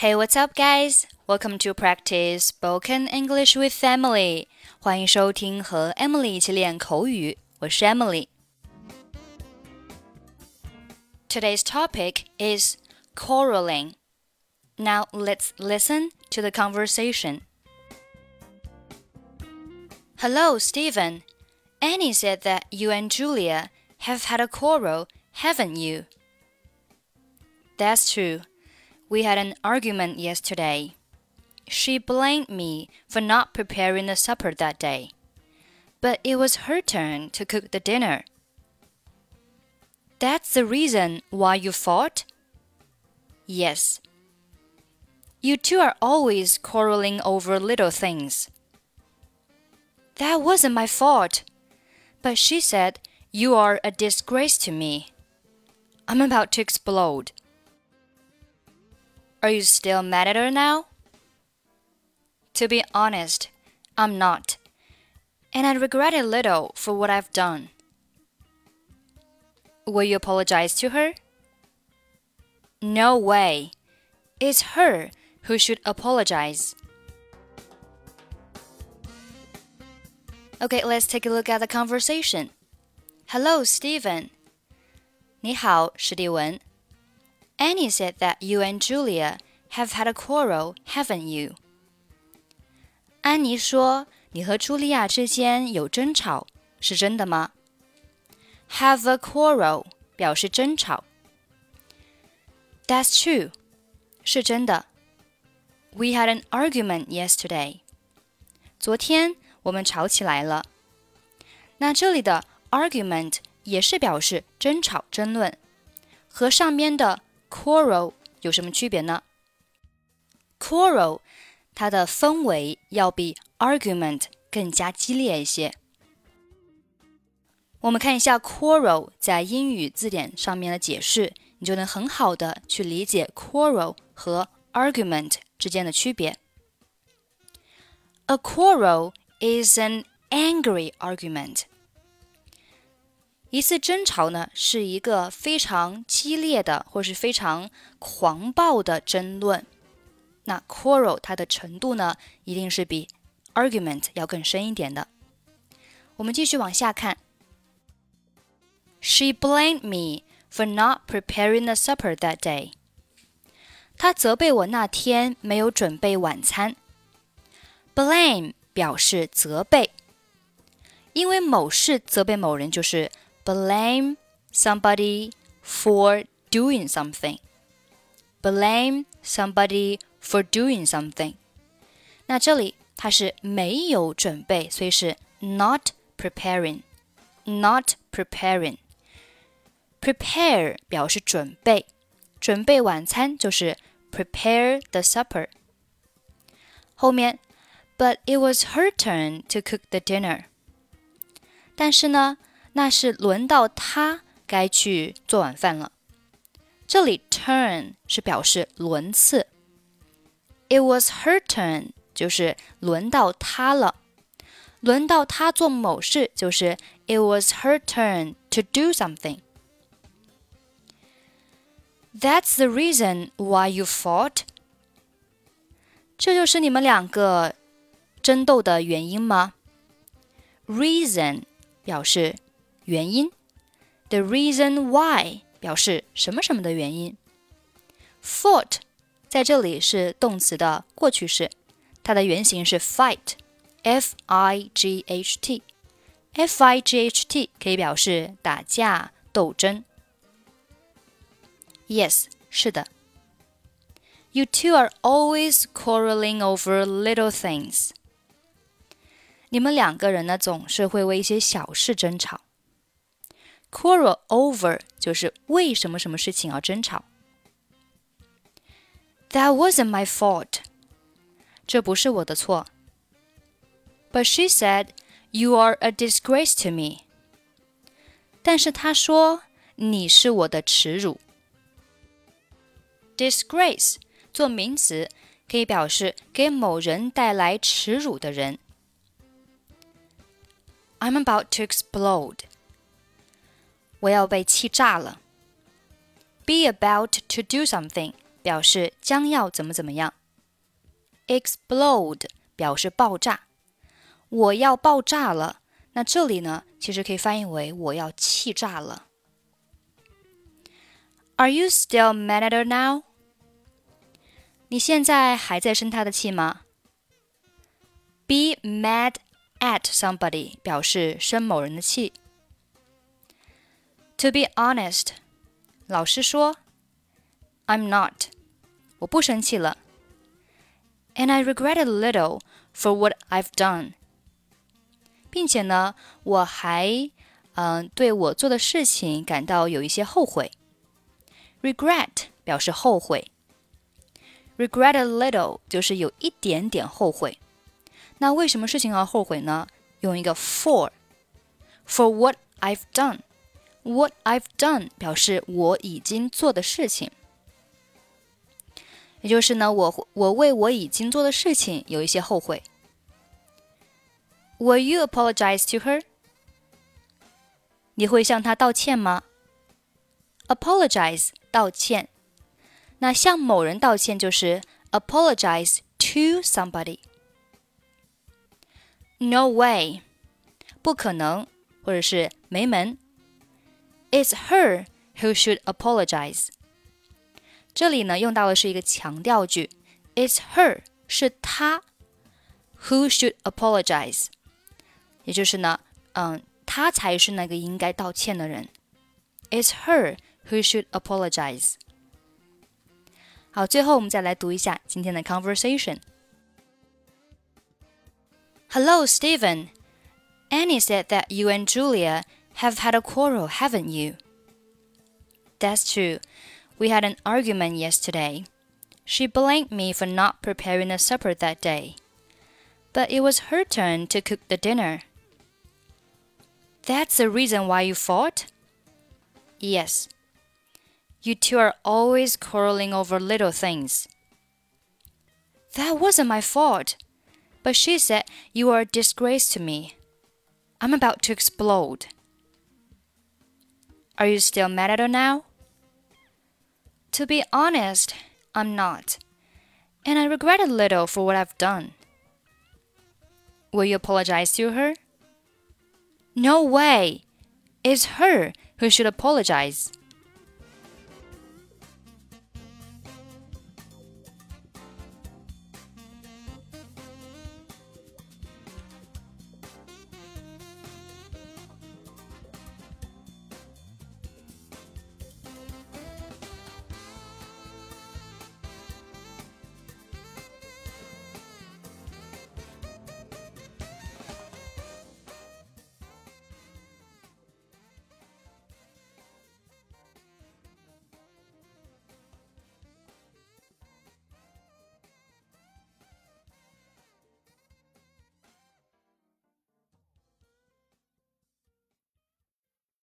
Hey, what's up, guys? Welcome to practice spoken English with Emily. 欢迎收听和 Emily 一起练口语。我是 Emily。Today's topic is quarreling. Now let's listen to the conversation. Hello, Steven. Annie said that you and Julia have had a quarrel, haven't you? That's true. We had an argument yesterday. She blamed me for not preparing the supper that day. But it was her turn to cook the dinner. That's the reason why you fought? Yes. You two are always quarreling over little things. That wasn't my fault. But she said, You are a disgrace to me. I'm about to explode. Are you still mad at her now? To be honest, I'm not. And I regret a little for what I've done. Will you apologize to her? No way. It's her who should apologize. Okay, let's take a look at the conversation. Hello, Steven. 你好，史蒂文。Annie said that you and Julia have had a quarrel, haven't you? 安妮说你和茱莉亚之间有争吵，是真的吗？Have a quarrel 表示争吵。That's true，是真的。We had an argument yesterday。昨天我们吵起来了。那这里的 argument 也是表示争吵、争论，和上面的 quarrel 有什么区别呢？quarrel 它的风尾要比 argument 更加激烈一些。我们看一下 quarrel 在英语字典上面的解释，你就能很好的去理解 quarrel 和 argument 之间的区别。A quarrel is an angry argument. 一次争吵呢，是一个非常激烈的或是非常狂暴的争论。那 quarrel 它的程度呢，一定是比 argument 要更深一点的。我们继续往下看。She blamed me for not preparing the supper that day. 她责备我那天没有准备晚餐。Blame 表示责备，因为某事责备某人就是。blame somebody for doing something. Blame somebody for doing something. 那这里它是没有准备，所以是 not preparing, not preparing. Prepare 表示准备，准备晚餐就是 prepare the supper. 后面，but it was her turn to cook the dinner. 但是呢， 那是轮到他该去做晚饭了。这里 turn 是表示轮次。It was her turn，就是轮到她了。轮到她做某事，就是 It was her turn to do something。That's the reason why you fought。这就是你们两个争斗的原因吗？Reason 表示原因，the reason why 表示什么什么的原因。fought 在这里是动词的过去式，它的原型是 fight，f i g h t，f i g h t 可以表示打架、斗争。Yes，是的。You two are always quarreling over little things。你们两个人呢，总是会为一些小事争吵。quarrel over 就是为什么什么事情而争吵。That wasn't my fault，这不是我的错。But she said you are a disgrace to me。但是她说你是我的耻辱。Disgrace 做名词可以表示给某人带来耻辱的人。I'm about to explode。 我要被气炸了。Be about to do something 表示将要怎么怎么样。explode 表示爆炸，我要爆炸了。那这里呢，其实可以翻译为我要气炸了。Are you still mad at her now？你现在还在生他的气吗？Be mad at somebody 表示生某人的气。 To be honest，老实说，I'm not，我不生气了。And I regret a little for what I've done，并且呢，我还嗯、呃、对我做的事情感到有一些后悔。Regret 表示后悔。regret a little 就是有一点点后悔。那为什么事情要后悔呢？用一个 for for what I've done。 What I've done 表示我已经做的事情，也就是呢，我我为我已经做的事情有一些后悔。Will you apologize to her？你会向她道歉吗？Apologize 道歉。那向某人道歉就是 apologize to somebody。No way，不可能，或者是没门。It's her who should apologize. apologize。这里呢，用到的是一个强调句，It's her 是她，who should apologize，也就是呢，嗯，她才是那个应该道歉的人。It's her who should apologize。好，最后我们再来读一下今天的 conversation。Hello, Steven. Annie said that you and Julia have had a quarrel, haven't you? That's true. We had an argument yesterday. She blamed me for not preparing the supper that day. But it was her turn to cook the dinner. That's the reason why you fought? Yes. You two are always quarreling over little things. That wasn't my fault. But she said you are a disgrace to me. I'm about to explode. Are you still mad at her now? To be honest, I'm not. And I regret a little for what I've done. Will you apologize to her? No way. It's her who should apologize.